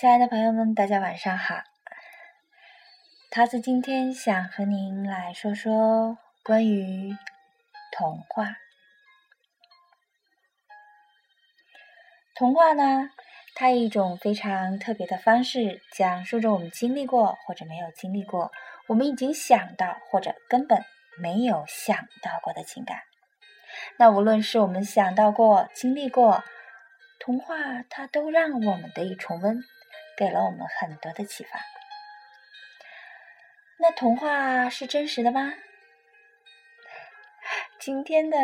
亲爱的朋友们，大家晚上好。桃子今天想和您来说说关于童话。童话呢，它以一种非常特别的方式，讲述着我们经历过或者没有经历过，我们已经想到或者根本没有想到过的情感。那无论是我们想到过、经历过，童话它都让我们得以重温。给了我们很多的启发。那童话是真实的吗？今天的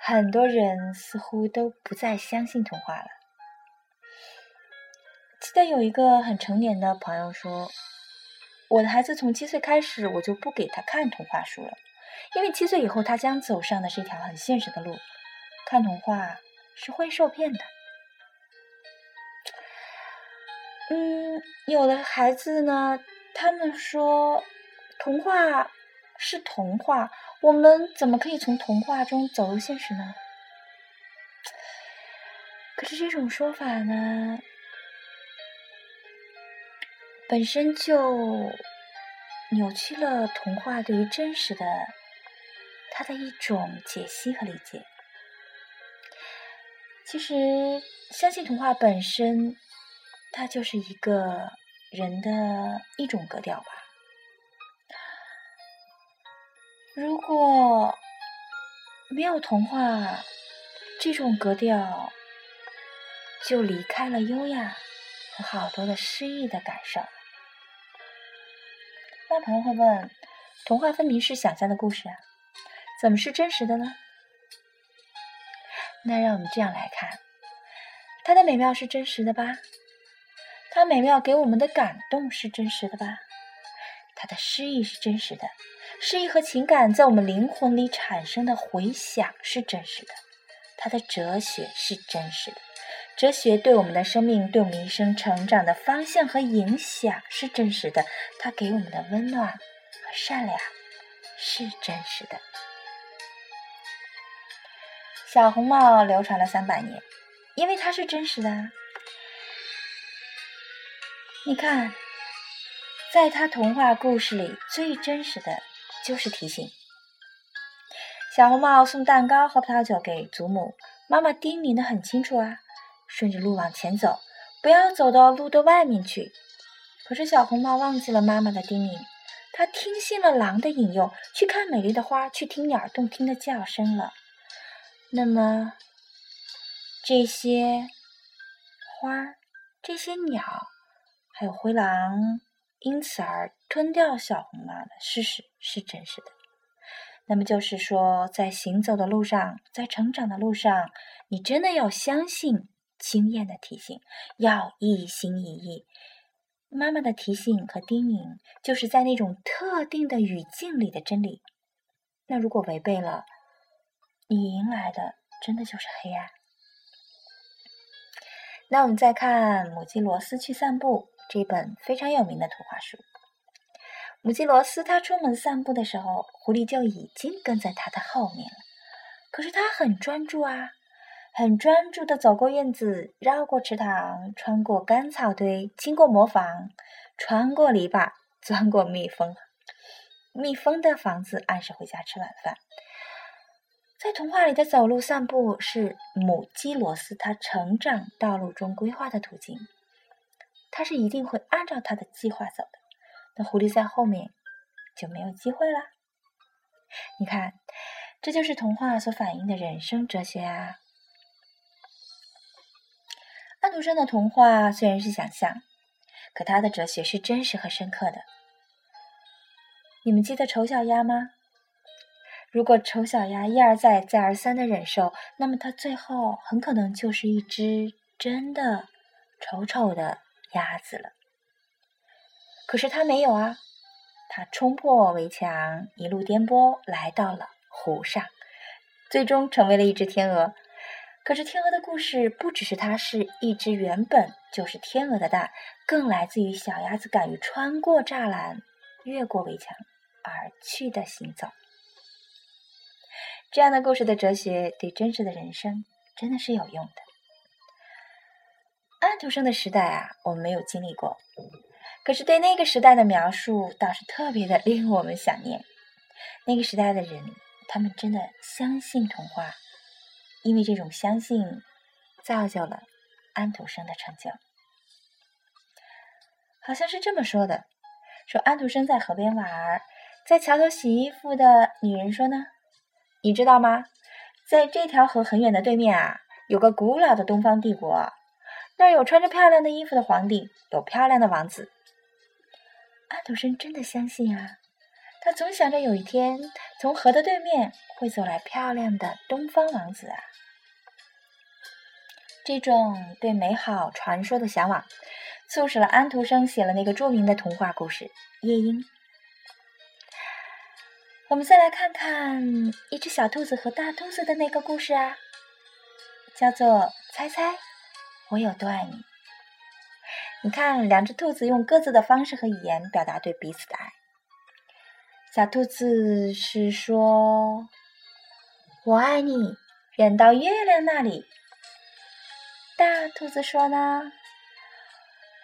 很多人似乎都不再相信童话了。记得有一个很成年的朋友说：“我的孩子从七岁开始，我就不给他看童话书了，因为七岁以后他将走上的是一条很现实的路，看童话是会受骗的。”嗯，有的孩子呢，他们说童话是童话，我们怎么可以从童话中走入现实呢？可是这种说法呢，本身就扭曲了童话对于真实的它的一种解析和理解。其实，相信童话本身。它就是一个人的一种格调吧。如果没有童话，这种格调就离开了优雅和好多的诗意的感受。那朋友会问：童话分明是想象的故事啊，怎么是真实的呢？那让我们这样来看，它的美妙是真实的吧？它美妙给我们的感动是真实的吧？它的诗意是真实的，诗意和情感在我们灵魂里产生的回响是真实的。它的哲学是真实的，哲学对我们的生命、对我们一生成长的方向和影响是真实的。它给我们的温暖和善良是真实的。小红帽流传了三百年，因为它是真实的。你看，在他童话故事里，最真实的就是提醒。小红帽送蛋糕和葡萄酒给祖母，妈妈叮咛的很清楚啊，顺着路往前走，不要走到路的外面去。可是小红帽忘记了妈妈的叮咛，他听信了狼的引诱，去看美丽的花，去听鸟动听的叫声了。那么，这些花，这些鸟。还有灰狼因此而吞掉小红帽的事实是真实的。那么就是说，在行走的路上，在成长的路上，你真的要相信经验的提醒，要一心一意。妈妈的提醒和叮咛，就是在那种特定的语境里的真理。那如果违背了，你迎来的真的就是黑暗。那我们再看母鸡罗斯去散步。这本非常有名的图画书，母鸡罗斯它出门散步的时候，狐狸就已经跟在它的后面了。可是它很专注啊，很专注的走过院子，绕过池塘，穿过干草堆，经过磨坊，穿过篱笆，钻过蜜蜂，蜜蜂的房子，按时回家吃晚饭。在童话里的走路散步是母鸡罗斯它成长道路中规划的途径。他是一定会按照他的计划走的，那狐狸在后面就没有机会了。你看，这就是童话所反映的人生哲学啊。安徒生的童话虽然是想象，可他的哲学是真实和深刻的。你们记得丑小鸭吗？如果丑小鸭一而再、再而三的忍受，那么它最后很可能就是一只真的丑丑的。鸭子了，可是它没有啊！它冲破围墙，一路颠簸，来到了湖上，最终成为了一只天鹅。可是天鹅的故事不只是它是一只原本就是天鹅的蛋，更来自于小鸭子敢于穿过栅栏、越过围墙而去的行走。这样的故事的哲学对真实的人生真的是有用的。安徒生的时代啊，我们没有经历过，可是对那个时代的描述倒是特别的令我们想念。那个时代的人，他们真的相信童话，因为这种相信，造就了安徒生的成就。好像是这么说的：说安徒生在河边玩儿，在桥头洗衣服的女人说呢，你知道吗？在这条河很远的对面啊，有个古老的东方帝国。那儿有穿着漂亮的衣服的皇帝，有漂亮的王子。安徒生真的相信啊，他总想着有一天从河的对面会走来漂亮的东方王子啊。这种对美好传说的向往，促使了安徒生写了那个著名的童话故事《夜莺》。我们再来看看一只小兔子和大兔子的那个故事啊，叫做《猜猜》。我有多爱你？你看，两只兔子用各自的方式和语言表达对彼此的爱。小兔子是说：“我爱你，远到月亮那里。”大兔子说呢：“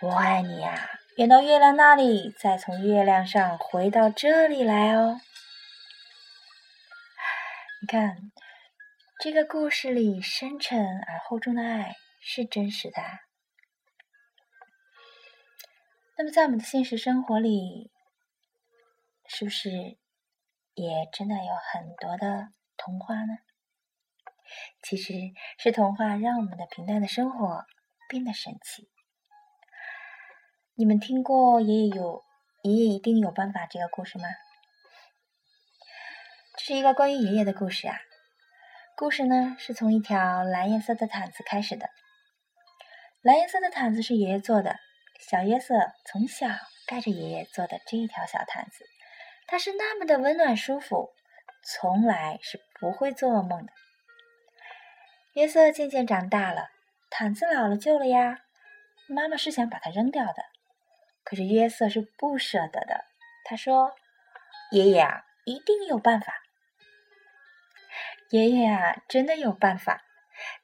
我爱你呀，远到月亮那里，再从月亮上回到这里来哦。”你看，这个故事里深沉而厚重的爱。是真实的。那么，在我们的现实生活里，是不是也真的有很多的童话呢？其实是童话让我们的平淡的生活变得神奇。你们听过“爷爷有爷爷一定有办法”这个故事吗？这是一个关于爷爷的故事啊。故事呢，是从一条蓝颜色的毯子开始的。蓝颜色的毯子是爷爷做的，小约瑟从小盖着爷爷做的这一条小毯子，它是那么的温暖舒服，从来是不会做噩梦的。约瑟渐渐长大了，毯子老了旧了呀，妈妈是想把它扔掉的，可是约瑟是不舍得的。他说：“爷爷啊，一定有办法。”爷爷啊，真的有办法。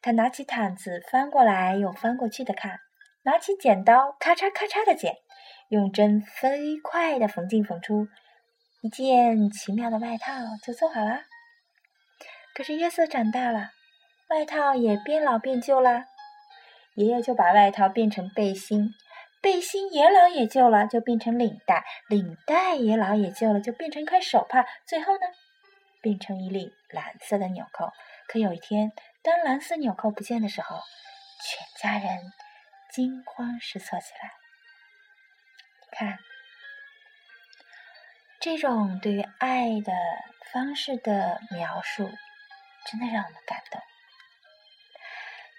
他拿起毯子，翻过来又翻过去的看，拿起剪刀，咔嚓咔嚓的剪，用针飞快的缝进缝出一件奇妙的外套，就做好了。可是约瑟长大了，外套也变老变旧了。爷爷就把外套变成背心，背心也老也旧了，就变成领带，领带也老也旧了，就变成一块手帕，最后呢，变成一粒蓝色的纽扣。可有一天，当蓝色纽扣不见的时候，全家人惊慌失措起来。看，这种对于爱的方式的描述，真的让我们感动。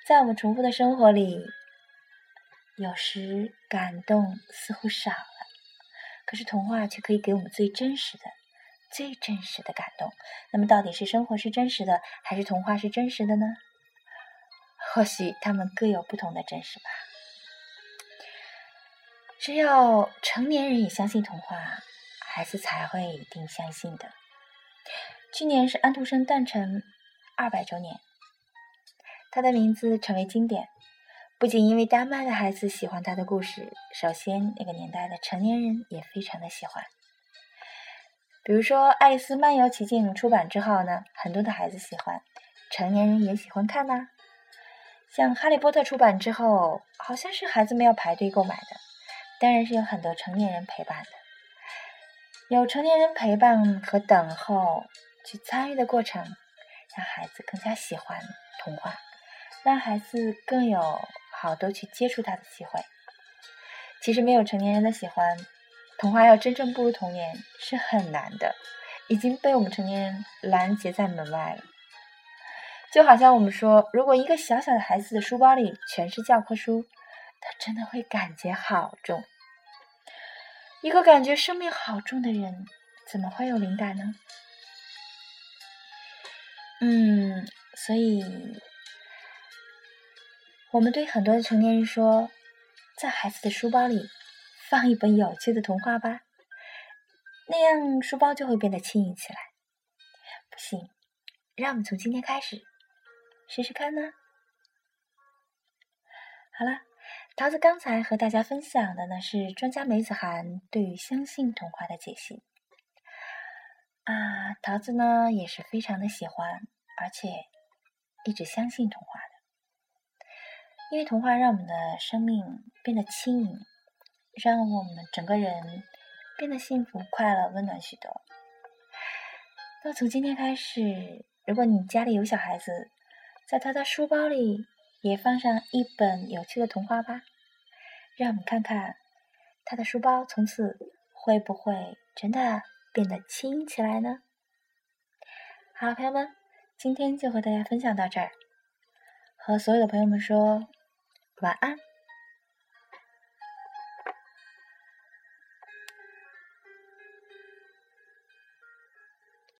在我们重复的生活里，有时感动似乎少了，可是童话却可以给我们最真实的。最真实的感动。那么，到底是生活是真实的，还是童话是真实的呢？或许他们各有不同的真实吧。只有成年人也相信童话，孩子才会一定相信的。去年是安徒生诞辰二百周年，他的名字成为经典，不仅因为丹麦的孩子喜欢他的故事，首先那个年代的成年人也非常的喜欢。比如说，《爱丽丝漫游奇境》出版之后呢，很多的孩子喜欢，成年人也喜欢看呐。像《哈利波特》出版之后，好像是孩子们要排队购买的，当然是有很多成年人陪伴的。有成年人陪伴和等候去参与的过程，让孩子更加喜欢童话，让孩子更有好多去接触它的机会。其实没有成年人的喜欢。童话要真正步入童年是很难的，已经被我们成年人拦截在门外了。就好像我们说，如果一个小小的孩子的书包里全是教科书，他真的会感觉好重。一个感觉生命好重的人，怎么会有灵感呢？嗯，所以我们对很多的成年人说，在孩子的书包里。放一本有趣的童话吧，那样书包就会变得轻盈起来。不行，让我们从今天开始试试看呢。好了，桃子刚才和大家分享的呢是专家梅子涵对于相信童话的解析。啊，桃子呢也是非常的喜欢，而且一直相信童话的，因为童话让我们的生命变得轻盈，让我们整个人变得幸福、快乐、温暖许多。那从今天开始，如果你家里有小孩子，在他的书包里。也放上一本有趣的童话吧，让我们看看他的书包从此会不会真的变得轻起来呢？好，朋友们，今天就和大家分享到这儿，和所有的朋友们说晚安。